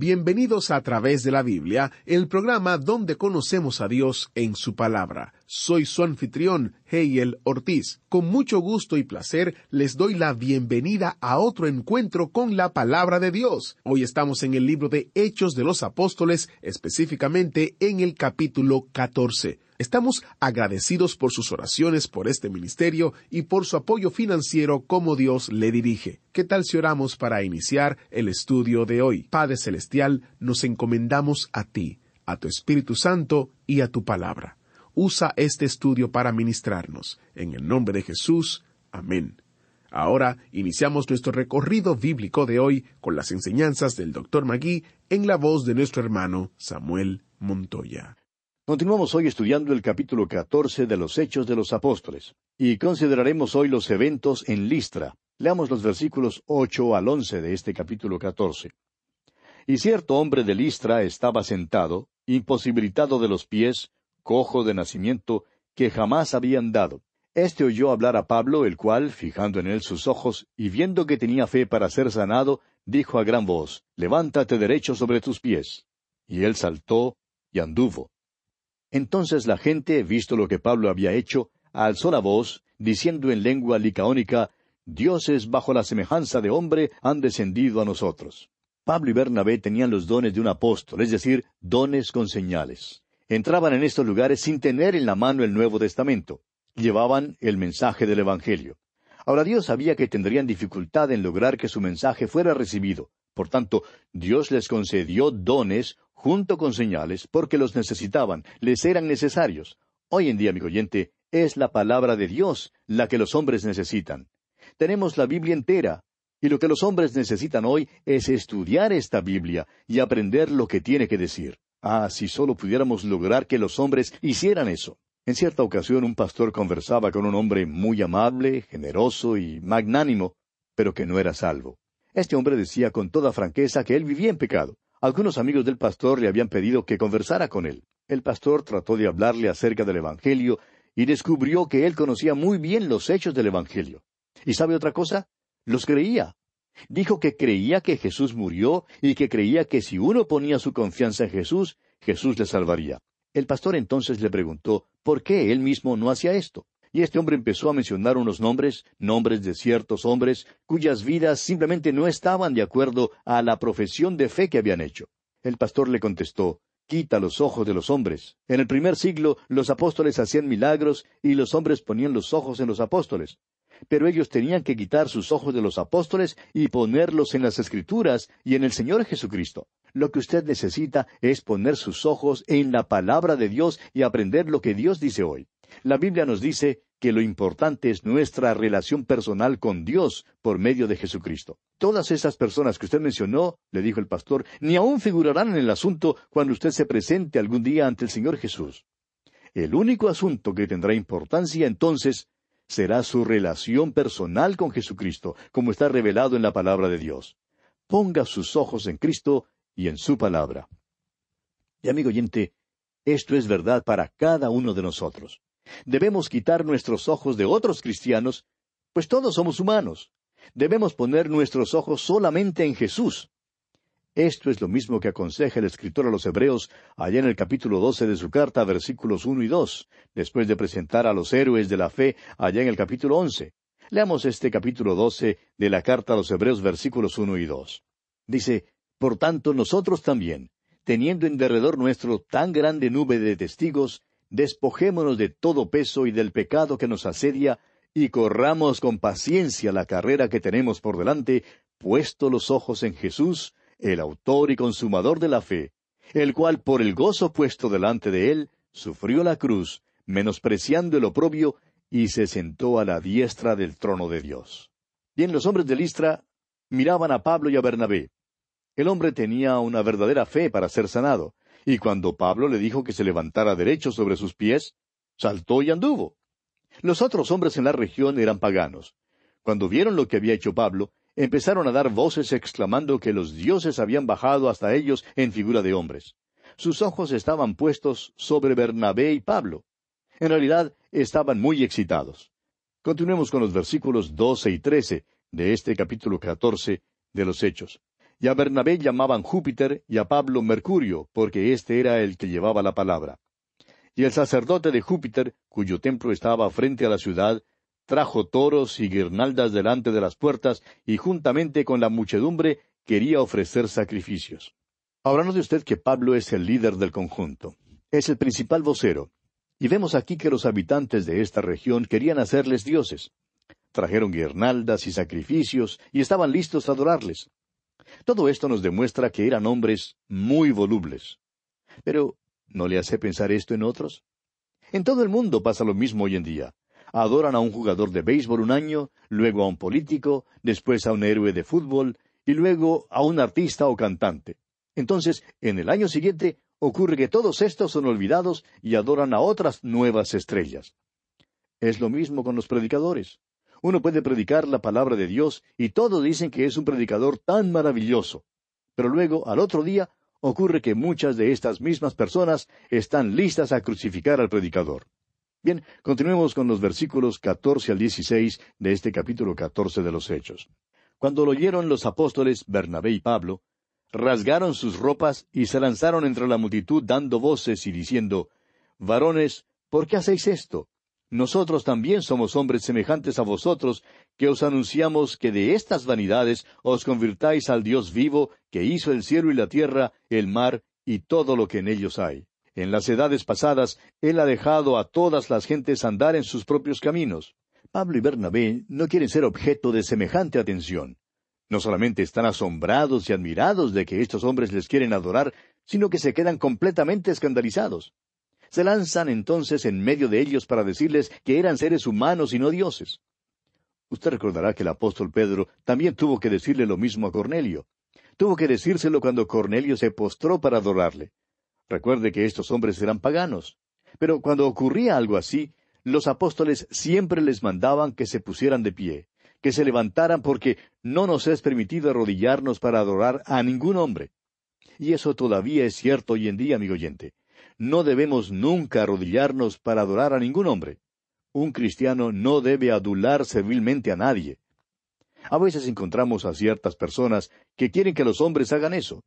Bienvenidos a través de la Biblia, el programa donde conocemos a Dios en su palabra. Soy su anfitrión, Heiel Ortiz. Con mucho gusto y placer les doy la bienvenida a otro encuentro con la palabra de Dios. Hoy estamos en el libro de Hechos de los Apóstoles, específicamente en el capítulo 14. Estamos agradecidos por sus oraciones por este ministerio y por su apoyo financiero como Dios le dirige. ¿Qué tal si oramos para iniciar el estudio de hoy? Padre Celestial, nos encomendamos a ti, a tu Espíritu Santo y a tu palabra. Usa este estudio para ministrarnos. En el nombre de Jesús. Amén. Ahora iniciamos nuestro recorrido bíblico de hoy con las enseñanzas del Dr. Magui en la voz de nuestro hermano Samuel Montoya. Continuamos hoy estudiando el capítulo 14 de los Hechos de los Apóstoles y consideraremos hoy los eventos en Listra. Leamos los versículos 8 al 11 de este capítulo 14. Y cierto hombre de Listra estaba sentado, imposibilitado de los pies, cojo de nacimiento, que jamás había andado. Este oyó hablar a Pablo, el cual, fijando en él sus ojos y viendo que tenía fe para ser sanado, dijo a gran voz, Levántate derecho sobre tus pies. Y él saltó y anduvo. Entonces la gente, visto lo que Pablo había hecho, alzó la voz, diciendo en lengua licaónica, Dioses bajo la semejanza de hombre han descendido a nosotros. Pablo y Bernabé tenían los dones de un apóstol, es decir, dones con señales. Entraban en estos lugares sin tener en la mano el Nuevo Testamento. Llevaban el mensaje del Evangelio. Ahora Dios sabía que tendrían dificultad en lograr que su mensaje fuera recibido. Por tanto, Dios les concedió dones junto con señales porque los necesitaban, les eran necesarios. Hoy en día, amigo oyente, es la palabra de Dios la que los hombres necesitan. Tenemos la Biblia entera, y lo que los hombres necesitan hoy es estudiar esta Biblia y aprender lo que tiene que decir. Ah, si solo pudiéramos lograr que los hombres hicieran eso. En cierta ocasión un pastor conversaba con un hombre muy amable, generoso y magnánimo, pero que no era salvo. Este hombre decía con toda franqueza que él vivía en pecado. Algunos amigos del pastor le habían pedido que conversara con él. El pastor trató de hablarle acerca del Evangelio y descubrió que él conocía muy bien los hechos del Evangelio. ¿Y sabe otra cosa? Los creía. Dijo que creía que Jesús murió y que creía que si uno ponía su confianza en Jesús, Jesús le salvaría. El pastor entonces le preguntó por qué él mismo no hacía esto. Y este hombre empezó a mencionar unos nombres, nombres de ciertos hombres, cuyas vidas simplemente no estaban de acuerdo a la profesión de fe que habían hecho. El pastor le contestó, Quita los ojos de los hombres. En el primer siglo los apóstoles hacían milagros y los hombres ponían los ojos en los apóstoles pero ellos tenían que quitar sus ojos de los apóstoles y ponerlos en las Escrituras y en el Señor Jesucristo. Lo que usted necesita es poner sus ojos en la palabra de Dios y aprender lo que Dios dice hoy. La Biblia nos dice que lo importante es nuestra relación personal con Dios por medio de Jesucristo. Todas esas personas que usted mencionó, le dijo el pastor, ni aún figurarán en el asunto cuando usted se presente algún día ante el Señor Jesús. El único asunto que tendrá importancia entonces será su relación personal con Jesucristo, como está revelado en la palabra de Dios. ponga sus ojos en Cristo y en su palabra. Y amigo oyente, esto es verdad para cada uno de nosotros. Debemos quitar nuestros ojos de otros cristianos, pues todos somos humanos. Debemos poner nuestros ojos solamente en Jesús. Esto es lo mismo que aconseja el escritor a los Hebreos allá en el capítulo doce de su carta, versículos uno y dos, después de presentar a los héroes de la fe allá en el capítulo once. Leamos este capítulo doce de la carta a los Hebreos, versículos uno y dos. Dice, Por tanto, nosotros también, teniendo en derredor nuestro tan grande nube de testigos, despojémonos de todo peso y del pecado que nos asedia, y corramos con paciencia la carrera que tenemos por delante, puesto los ojos en Jesús, el autor y consumador de la fe, el cual por el gozo puesto delante de él, sufrió la cruz, menospreciando el oprobio, y se sentó a la diestra del trono de Dios. Bien, los hombres de Listra miraban a Pablo y a Bernabé. El hombre tenía una verdadera fe para ser sanado, y cuando Pablo le dijo que se levantara derecho sobre sus pies, saltó y anduvo. Los otros hombres en la región eran paganos. Cuando vieron lo que había hecho Pablo, empezaron a dar voces exclamando que los dioses habían bajado hasta ellos en figura de hombres. Sus ojos estaban puestos sobre Bernabé y Pablo. En realidad estaban muy excitados. Continuemos con los versículos doce y trece de este capítulo catorce de los Hechos. Y a Bernabé llamaban Júpiter y a Pablo Mercurio, porque éste era el que llevaba la palabra. Y el sacerdote de Júpiter, cuyo templo estaba frente a la ciudad, trajo toros y guirnaldas delante de las puertas, y juntamente con la muchedumbre quería ofrecer sacrificios. Ahora note usted que Pablo es el líder del conjunto. Es el principal vocero. Y vemos aquí que los habitantes de esta región querían hacerles dioses. Trajeron guirnaldas y sacrificios y estaban listos a adorarles. Todo esto nos demuestra que eran hombres muy volubles. Pero, ¿no le hace pensar esto en otros? En todo el mundo pasa lo mismo hoy en día adoran a un jugador de béisbol un año, luego a un político, después a un héroe de fútbol, y luego a un artista o cantante. Entonces, en el año siguiente, ocurre que todos estos son olvidados y adoran a otras nuevas estrellas. Es lo mismo con los predicadores. Uno puede predicar la palabra de Dios y todos dicen que es un predicador tan maravilloso. Pero luego, al otro día, ocurre que muchas de estas mismas personas están listas a crucificar al predicador. Bien, continuemos con los versículos catorce al dieciséis de este capítulo catorce de los Hechos. Cuando lo oyeron los apóstoles Bernabé y Pablo, rasgaron sus ropas y se lanzaron entre la multitud dando voces y diciendo, Varones, ¿por qué hacéis esto? Nosotros también somos hombres semejantes a vosotros, que os anunciamos que de estas vanidades os convirtáis al Dios vivo, que hizo el cielo y la tierra, el mar y todo lo que en ellos hay. En las edades pasadas, Él ha dejado a todas las gentes andar en sus propios caminos. Pablo y Bernabé no quieren ser objeto de semejante atención. No solamente están asombrados y admirados de que estos hombres les quieren adorar, sino que se quedan completamente escandalizados. Se lanzan entonces en medio de ellos para decirles que eran seres humanos y no dioses. Usted recordará que el apóstol Pedro también tuvo que decirle lo mismo a Cornelio. Tuvo que decírselo cuando Cornelio se postró para adorarle. Recuerde que estos hombres eran paganos. Pero cuando ocurría algo así, los apóstoles siempre les mandaban que se pusieran de pie, que se levantaran porque no nos es permitido arrodillarnos para adorar a ningún hombre. Y eso todavía es cierto hoy en día, amigo oyente. No debemos nunca arrodillarnos para adorar a ningún hombre. Un cristiano no debe adular servilmente a nadie. A veces encontramos a ciertas personas que quieren que los hombres hagan eso.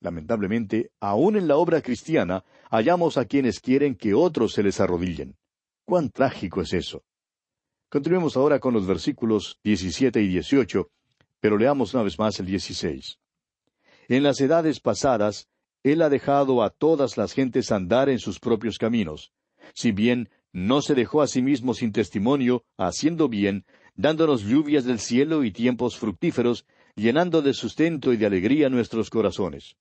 Lamentablemente, aun en la obra cristiana, hallamos a quienes quieren que otros se les arrodillen. ¡Cuán trágico es eso! Continuemos ahora con los versículos 17 y 18, pero leamos una vez más el 16. En las edades pasadas, Él ha dejado a todas las gentes andar en sus propios caminos, si bien no se dejó a sí mismo sin testimonio, haciendo bien, dándonos lluvias del cielo y tiempos fructíferos, llenando de sustento y de alegría nuestros corazones.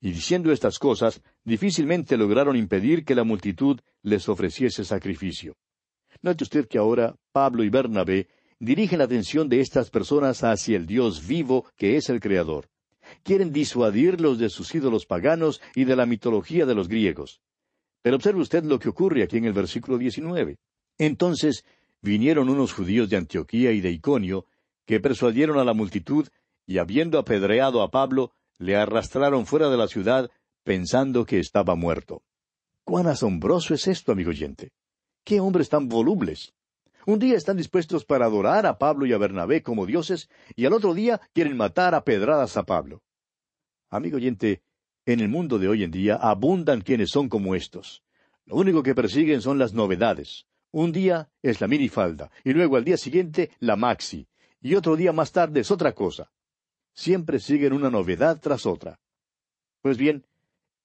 Y diciendo estas cosas, difícilmente lograron impedir que la multitud les ofreciese sacrificio. Note usted que ahora Pablo y Bernabé dirigen la atención de estas personas hacia el Dios vivo que es el Creador. Quieren disuadirlos de sus ídolos paganos y de la mitología de los griegos. Pero observe usted lo que ocurre aquí en el versículo 19. Entonces vinieron unos judíos de Antioquía y de Iconio, que persuadieron a la multitud y habiendo apedreado a Pablo, le arrastraron fuera de la ciudad, pensando que estaba muerto. Cuán asombroso es esto, amigo oyente. Qué hombres tan volubles. Un día están dispuestos para adorar a Pablo y a Bernabé como dioses, y al otro día quieren matar a pedradas a Pablo. Amigo oyente, en el mundo de hoy en día abundan quienes son como estos. Lo único que persiguen son las novedades. Un día es la minifalda, y luego al día siguiente la maxi, y otro día más tarde es otra cosa. Siempre siguen una novedad tras otra. Pues bien,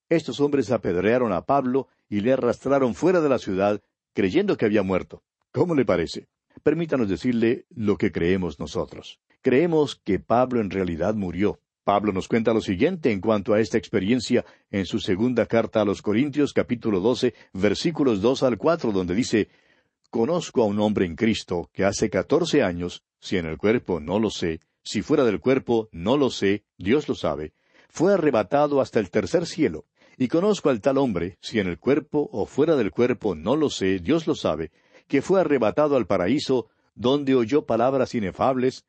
estos hombres apedrearon a Pablo y le arrastraron fuera de la ciudad, creyendo que había muerto. ¿Cómo le parece? Permítanos decirle lo que creemos nosotros. Creemos que Pablo en realidad murió. Pablo nos cuenta lo siguiente en cuanto a esta experiencia en su segunda carta a los Corintios capítulo 12 versículos dos al cuatro, donde dice Conozco a un hombre en Cristo que hace catorce años, si en el cuerpo no lo sé, si fuera del cuerpo no lo sé, Dios lo sabe, fue arrebatado hasta el tercer cielo. Y conozco al tal hombre, si en el cuerpo o fuera del cuerpo no lo sé, Dios lo sabe, que fue arrebatado al paraíso, donde oyó palabras inefables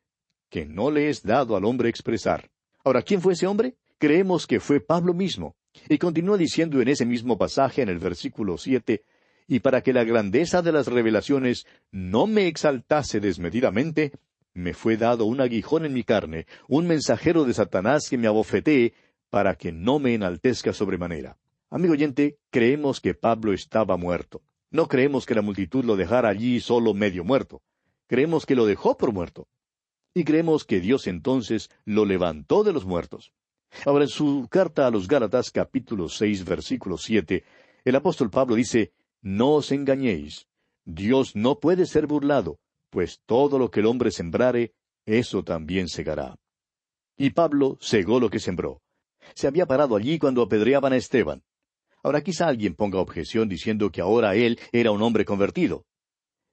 que no le es dado al hombre expresar. Ahora, ¿quién fue ese hombre? Creemos que fue Pablo mismo. Y continúa diciendo en ese mismo pasaje, en el versículo siete, y para que la grandeza de las revelaciones no me exaltase desmedidamente, me fue dado un aguijón en mi carne, un mensajero de Satanás que me abofetee, para que no me enaltezca sobremanera. Amigo oyente, creemos que Pablo estaba muerto. No creemos que la multitud lo dejara allí solo medio muerto. Creemos que lo dejó por muerto. Y creemos que Dios entonces lo levantó de los muertos. Ahora, en su carta a los Gálatas capítulo seis versículo siete, el apóstol Pablo dice, no os engañéis. Dios no puede ser burlado, pues todo lo que el hombre sembrare, eso también segará. Y Pablo segó lo que sembró. Se había parado allí cuando apedreaban a Esteban. Ahora quizá alguien ponga objeción diciendo que ahora él era un hombre convertido.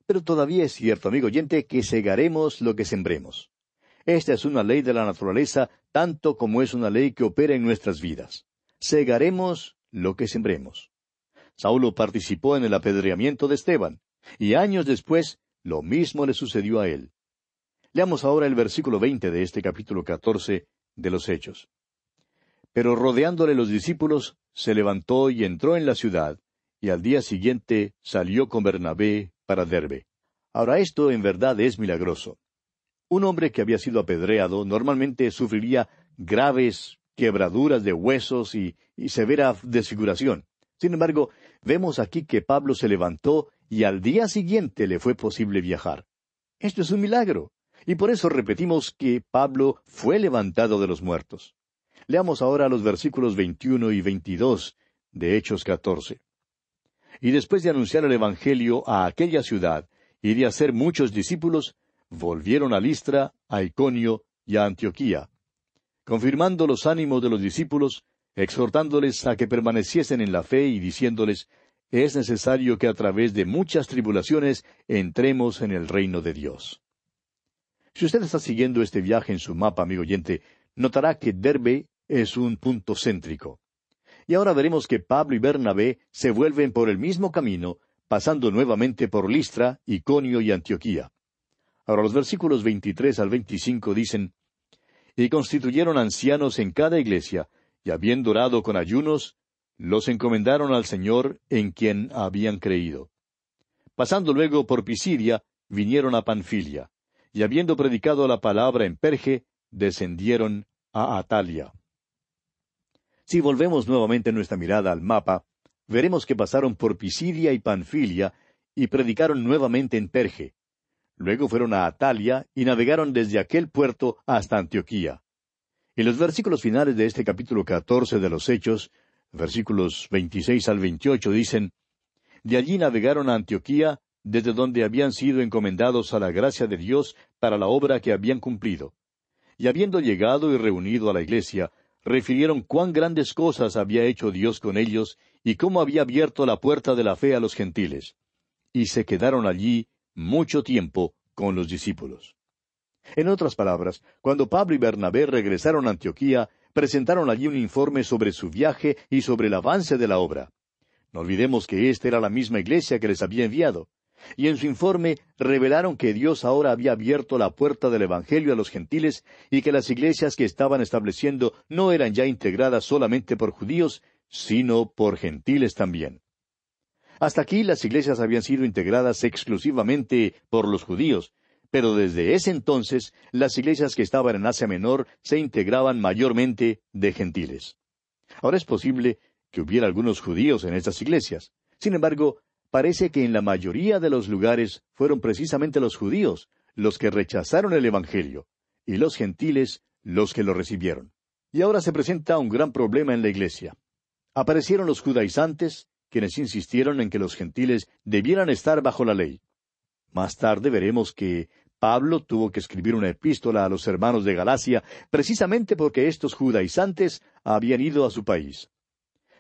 Pero todavía es cierto, amigo oyente, que segaremos lo que sembremos. Esta es una ley de la naturaleza tanto como es una ley que opera en nuestras vidas. Segaremos lo que sembremos. Saulo participó en el apedreamiento de Esteban, y años después lo mismo le sucedió a él. Leamos ahora el versículo veinte de este capítulo catorce de los Hechos. Pero rodeándole los discípulos, se levantó y entró en la ciudad, y al día siguiente salió con Bernabé para Derbe. Ahora esto en verdad es milagroso. Un hombre que había sido apedreado normalmente sufriría graves quebraduras de huesos y, y severa desfiguración. Sin embargo, vemos aquí que Pablo se levantó y al día siguiente le fue posible viajar. Esto es un milagro, y por eso repetimos que Pablo fue levantado de los muertos. Leamos ahora los versículos 21 y 22 de Hechos 14. Y después de anunciar el Evangelio a aquella ciudad y de hacer muchos discípulos, volvieron a Listra, a Iconio y a Antioquía, confirmando los ánimos de los discípulos exhortándoles a que permaneciesen en la fe y diciéndoles, es necesario que a través de muchas tribulaciones entremos en el reino de Dios. Si usted está siguiendo este viaje en su mapa, amigo oyente, notará que Derbe es un punto céntrico. Y ahora veremos que Pablo y Bernabé se vuelven por el mismo camino, pasando nuevamente por Listra, Iconio y Antioquía. Ahora los versículos 23 al 25 dicen, Y constituyeron ancianos en cada iglesia, y habiendo orado con ayunos, los encomendaron al Señor en quien habían creído. Pasando luego por Pisidia, vinieron a Panfilia, y habiendo predicado la palabra en Perge, descendieron a Atalia. Si volvemos nuevamente nuestra mirada al mapa, veremos que pasaron por Pisidia y Panfilia y predicaron nuevamente en Perge. Luego fueron a Atalia y navegaron desde aquel puerto hasta Antioquía. En los versículos finales de este capítulo catorce de los Hechos, versículos veintiséis al veintiocho, dicen De allí navegaron a Antioquía, desde donde habían sido encomendados a la gracia de Dios para la obra que habían cumplido. Y habiendo llegado y reunido a la iglesia, refirieron cuán grandes cosas había hecho Dios con ellos y cómo había abierto la puerta de la fe a los gentiles. Y se quedaron allí mucho tiempo con los discípulos. En otras palabras, cuando Pablo y Bernabé regresaron a Antioquía, presentaron allí un informe sobre su viaje y sobre el avance de la obra. No olvidemos que esta era la misma iglesia que les había enviado. Y en su informe revelaron que Dios ahora había abierto la puerta del Evangelio a los gentiles y que las iglesias que estaban estableciendo no eran ya integradas solamente por judíos, sino por gentiles también. Hasta aquí las iglesias habían sido integradas exclusivamente por los judíos, pero desde ese entonces las iglesias que estaban en Asia Menor se integraban mayormente de gentiles. Ahora es posible que hubiera algunos judíos en estas iglesias. Sin embargo, parece que en la mayoría de los lugares fueron precisamente los judíos los que rechazaron el Evangelio, y los gentiles los que lo recibieron. Y ahora se presenta un gran problema en la iglesia. Aparecieron los judaizantes, quienes insistieron en que los gentiles debieran estar bajo la ley. Más tarde veremos que Pablo tuvo que escribir una epístola a los hermanos de Galacia precisamente porque estos judaizantes habían ido a su país.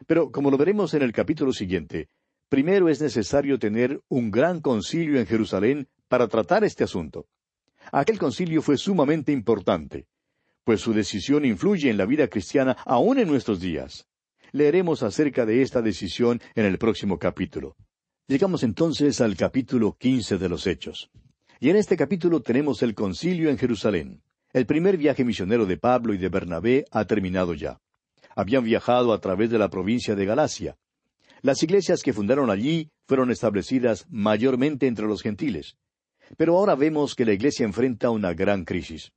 Pero, como lo veremos en el capítulo siguiente, primero es necesario tener un gran concilio en Jerusalén para tratar este asunto. Aquel concilio fue sumamente importante, pues su decisión influye en la vida cristiana aún en nuestros días. Leeremos acerca de esta decisión en el próximo capítulo. Llegamos entonces al capítulo quince de los Hechos. Y en este capítulo tenemos el concilio en Jerusalén. El primer viaje misionero de Pablo y de Bernabé ha terminado ya. Habían viajado a través de la provincia de Galacia. Las iglesias que fundaron allí fueron establecidas mayormente entre los gentiles. Pero ahora vemos que la iglesia enfrenta una gran crisis.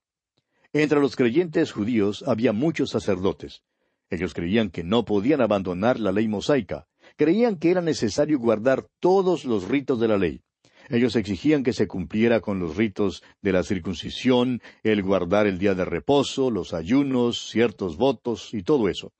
Entre los creyentes judíos había muchos sacerdotes. Ellos creían que no podían abandonar la ley mosaica. Creían que era necesario guardar todos los ritos de la ley. Ellos exigían que se cumpliera con los ritos de la circuncisión, el guardar el día de reposo, los ayunos, ciertos votos y todo eso.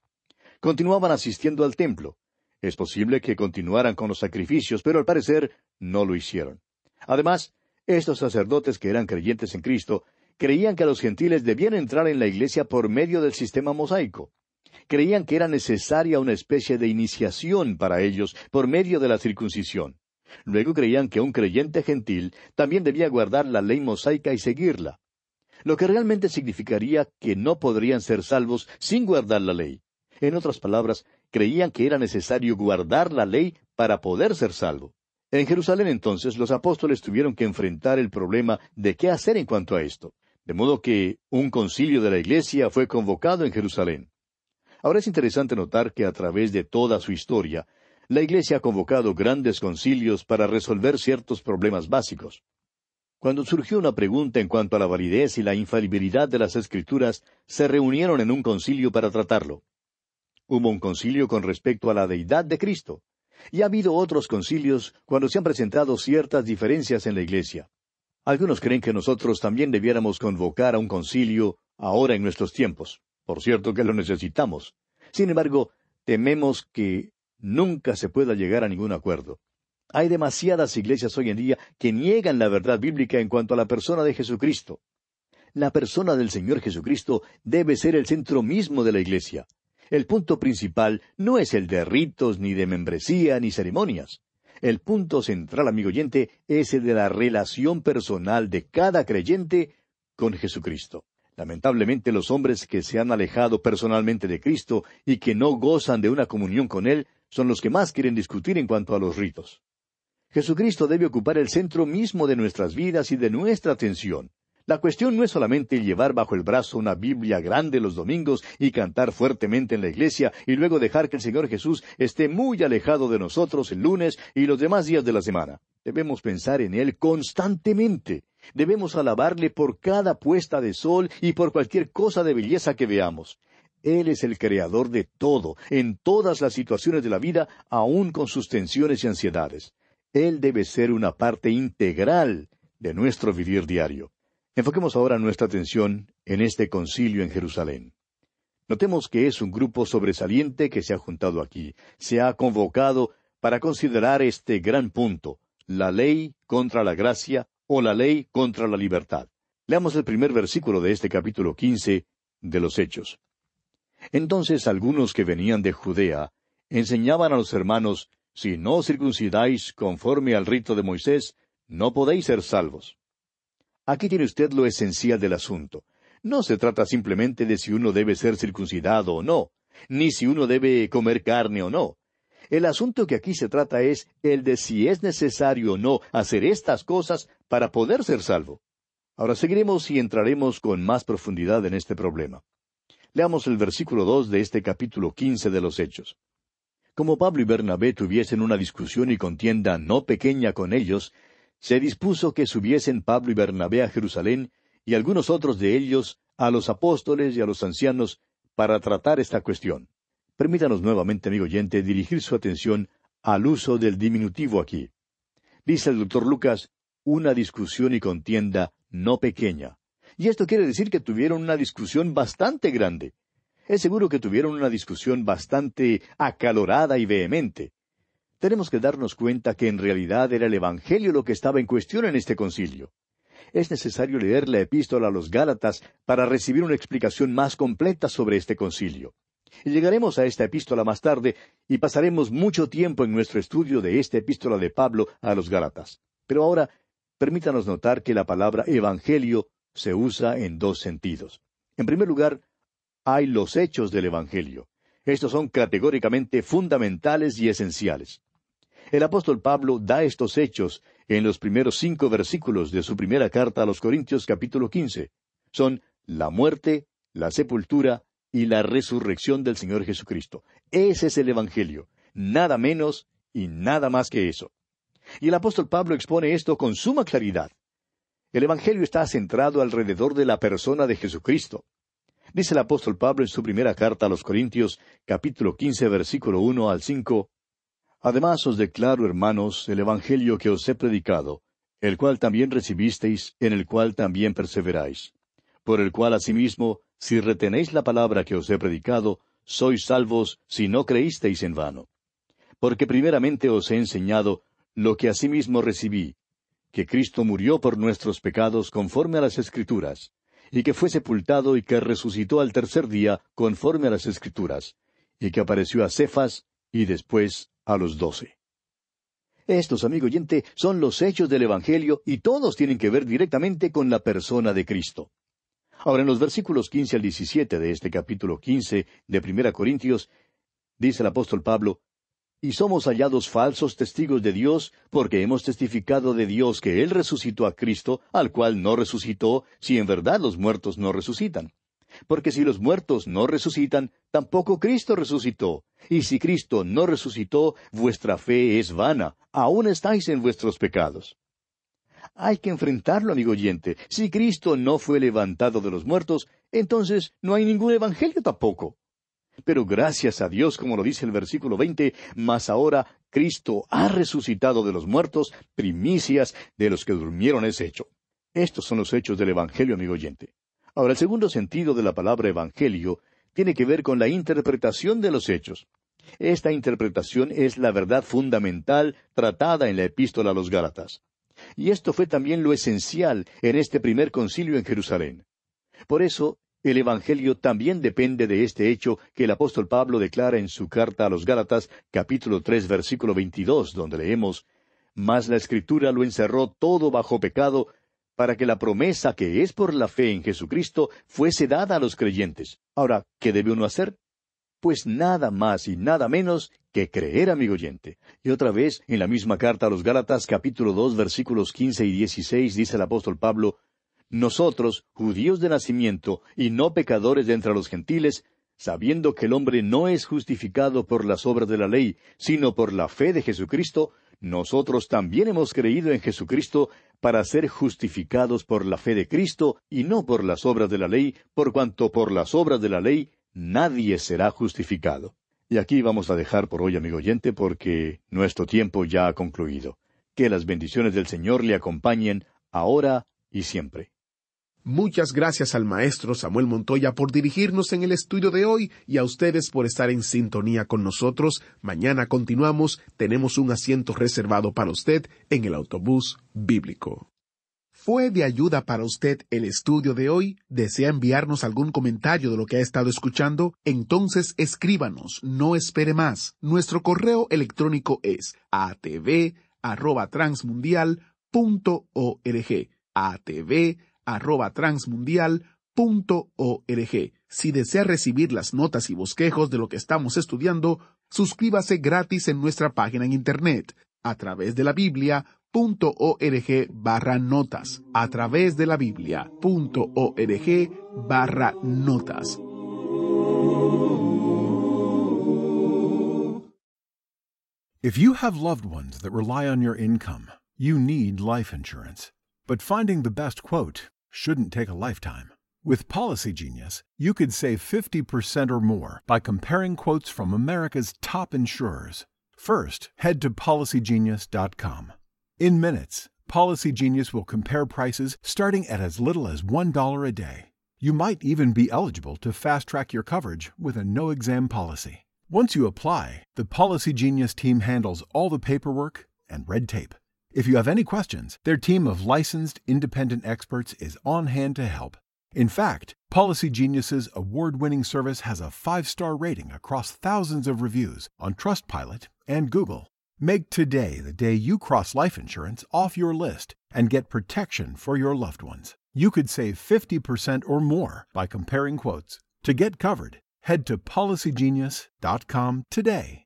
Continuaban asistiendo al templo. Es posible que continuaran con los sacrificios, pero al parecer no lo hicieron. Además, estos sacerdotes que eran creyentes en Cristo creían que los gentiles debían entrar en la iglesia por medio del sistema mosaico. Creían que era necesaria una especie de iniciación para ellos por medio de la circuncisión. Luego creían que un creyente gentil también debía guardar la ley mosaica y seguirla, lo que realmente significaría que no podrían ser salvos sin guardar la ley. En otras palabras, creían que era necesario guardar la ley para poder ser salvo. En Jerusalén entonces los apóstoles tuvieron que enfrentar el problema de qué hacer en cuanto a esto. De modo que un concilio de la Iglesia fue convocado en Jerusalén. Ahora es interesante notar que a través de toda su historia, la Iglesia ha convocado grandes concilios para resolver ciertos problemas básicos. Cuando surgió una pregunta en cuanto a la validez y la infalibilidad de las Escrituras, se reunieron en un concilio para tratarlo. Hubo un concilio con respecto a la deidad de Cristo, y ha habido otros concilios cuando se han presentado ciertas diferencias en la Iglesia. Algunos creen que nosotros también debiéramos convocar a un concilio ahora en nuestros tiempos. Por cierto que lo necesitamos. Sin embargo, tememos que nunca se pueda llegar a ningún acuerdo. Hay demasiadas iglesias hoy en día que niegan la verdad bíblica en cuanto a la persona de Jesucristo. La persona del Señor Jesucristo debe ser el centro mismo de la iglesia. El punto principal no es el de ritos, ni de membresía, ni ceremonias. El punto central, amigo oyente, es el de la relación personal de cada creyente con Jesucristo. Lamentablemente los hombres que se han alejado personalmente de Cristo y que no gozan de una comunión con Él son los que más quieren discutir en cuanto a los ritos. Jesucristo debe ocupar el centro mismo de nuestras vidas y de nuestra atención. La cuestión no es solamente llevar bajo el brazo una Biblia grande los domingos y cantar fuertemente en la iglesia y luego dejar que el Señor Jesús esté muy alejado de nosotros el lunes y los demás días de la semana. Debemos pensar en Él constantemente. Debemos alabarle por cada puesta de sol y por cualquier cosa de belleza que veamos. Él es el creador de todo, en todas las situaciones de la vida, aun con sus tensiones y ansiedades. Él debe ser una parte integral de nuestro vivir diario. Enfoquemos ahora nuestra atención en este concilio en Jerusalén. Notemos que es un grupo sobresaliente que se ha juntado aquí, se ha convocado para considerar este gran punto, la ley contra la gracia o la ley contra la libertad. Leamos el primer versículo de este capítulo quince de los Hechos. Entonces algunos que venían de Judea enseñaban a los hermanos, si no circuncidáis conforme al rito de Moisés, no podéis ser salvos. Aquí tiene usted lo esencial del asunto. No se trata simplemente de si uno debe ser circuncidado o no, ni si uno debe comer carne o no. El asunto que aquí se trata es el de si es necesario o no hacer estas cosas para poder ser salvo. Ahora seguiremos y entraremos con más profundidad en este problema. Leamos el versículo dos de este capítulo quince de los Hechos. Como Pablo y Bernabé tuviesen una discusión y contienda no pequeña con ellos, se dispuso que subiesen Pablo y Bernabé a Jerusalén y algunos otros de ellos a los apóstoles y a los ancianos para tratar esta cuestión. Permítanos nuevamente, amigo oyente, dirigir su atención al uso del diminutivo aquí. Dice el doctor Lucas, una discusión y contienda no pequeña. Y esto quiere decir que tuvieron una discusión bastante grande. Es seguro que tuvieron una discusión bastante acalorada y vehemente. Tenemos que darnos cuenta que en realidad era el Evangelio lo que estaba en cuestión en este concilio. Es necesario leer la epístola a los Gálatas para recibir una explicación más completa sobre este concilio. Llegaremos a esta epístola más tarde y pasaremos mucho tiempo en nuestro estudio de esta epístola de Pablo a los Gálatas. Pero ahora permítanos notar que la palabra Evangelio se usa en dos sentidos. En primer lugar, hay los hechos del Evangelio. Estos son categóricamente fundamentales y esenciales. El apóstol Pablo da estos hechos en los primeros cinco versículos de su primera carta a los Corintios capítulo quince. Son la muerte, la sepultura y la resurrección del Señor Jesucristo. Ese es el Evangelio, nada menos y nada más que eso. Y el apóstol Pablo expone esto con suma claridad. El Evangelio está centrado alrededor de la persona de Jesucristo. Dice el apóstol Pablo en su primera carta a los Corintios, capítulo quince, versículo uno al cinco, Además os declaro, hermanos, el Evangelio que os he predicado, el cual también recibisteis, en el cual también perseveráis, por el cual asimismo, si retenéis la palabra que os he predicado, sois salvos si no creísteis en vano. Porque primeramente os he enseñado lo que asimismo recibí, que Cristo murió por nuestros pecados conforme a las Escrituras, y que fue sepultado y que resucitó al tercer día conforme a las Escrituras, y que apareció a Cefas y después a los doce. Estos, amigo oyente, son los hechos del Evangelio y todos tienen que ver directamente con la persona de Cristo. Ahora, en los versículos quince al diecisiete de este capítulo quince de Primera Corintios, dice el apóstol Pablo, y somos hallados falsos testigos de Dios, porque hemos testificado de Dios que Él resucitó a Cristo, al cual no resucitó, si en verdad los muertos no resucitan. Porque si los muertos no resucitan, tampoco Cristo resucitó. Y si Cristo no resucitó, vuestra fe es vana, aún estáis en vuestros pecados. Hay que enfrentarlo, amigo oyente. Si Cristo no fue levantado de los muertos, entonces no hay ningún evangelio tampoco. Pero gracias a Dios, como lo dice el versículo veinte, mas ahora Cristo ha resucitado de los muertos, primicias de los que durmieron es hecho. Estos son los hechos del Evangelio, amigo oyente. Ahora, el segundo sentido de la palabra Evangelio tiene que ver con la interpretación de los hechos. Esta interpretación es la verdad fundamental tratada en la epístola a los Gálatas. Y esto fue también lo esencial en este primer concilio en Jerusalén. Por eso, el Evangelio también depende de este hecho que el apóstol Pablo declara en su carta a los Gálatas, capítulo tres, versículo veintidós, donde leemos Mas la Escritura lo encerró todo bajo pecado, para que la promesa que es por la fe en Jesucristo fuese dada a los creyentes. Ahora, ¿qué debe uno hacer? Pues nada más y nada menos que creer, amigo oyente. Y otra vez, en la misma carta a los Gálatas, capítulo dos, versículos quince y dieciséis, dice el apóstol Pablo, nosotros, judíos de nacimiento y no pecadores de entre los gentiles, sabiendo que el hombre no es justificado por las obras de la ley, sino por la fe de Jesucristo, nosotros también hemos creído en Jesucristo para ser justificados por la fe de Cristo y no por las obras de la ley, por cuanto por las obras de la ley nadie será justificado. Y aquí vamos a dejar por hoy, amigo oyente, porque nuestro tiempo ya ha concluido. Que las bendiciones del Señor le acompañen ahora y siempre. Muchas gracias al maestro Samuel Montoya por dirigirnos en el estudio de hoy y a ustedes por estar en sintonía con nosotros. Mañana continuamos. Tenemos un asiento reservado para usted en el autobús bíblico. ¿Fue de ayuda para usted el estudio de hoy? ¿Desea enviarnos algún comentario de lo que ha estado escuchando? Entonces escríbanos, no espere más. Nuestro correo electrónico es atv@transmundial.org. atv arroba transmundial.org. Si desea recibir las notas y bosquejos de lo que estamos estudiando, Suscríbase gratis en nuestra página en internet a través de la Biblia.org barra notas. A través de la Biblia.org barra notas. If you have loved ones that rely on your income, you need life insurance. But finding the best quote shouldn't take a lifetime. With Policy Genius, you could save 50% or more by comparing quotes from America's top insurers. First, head to policygenius.com. In minutes, Policy Genius will compare prices starting at as little as $1 a day. You might even be eligible to fast track your coverage with a no exam policy. Once you apply, the Policy Genius team handles all the paperwork and red tape. If you have any questions, their team of licensed independent experts is on hand to help. In fact, Policy Genius's award-winning service has a 5-star rating across thousands of reviews on Trustpilot and Google. Make today the day you cross life insurance off your list and get protection for your loved ones. You could save 50% or more by comparing quotes. To get covered, head to policygenius.com today.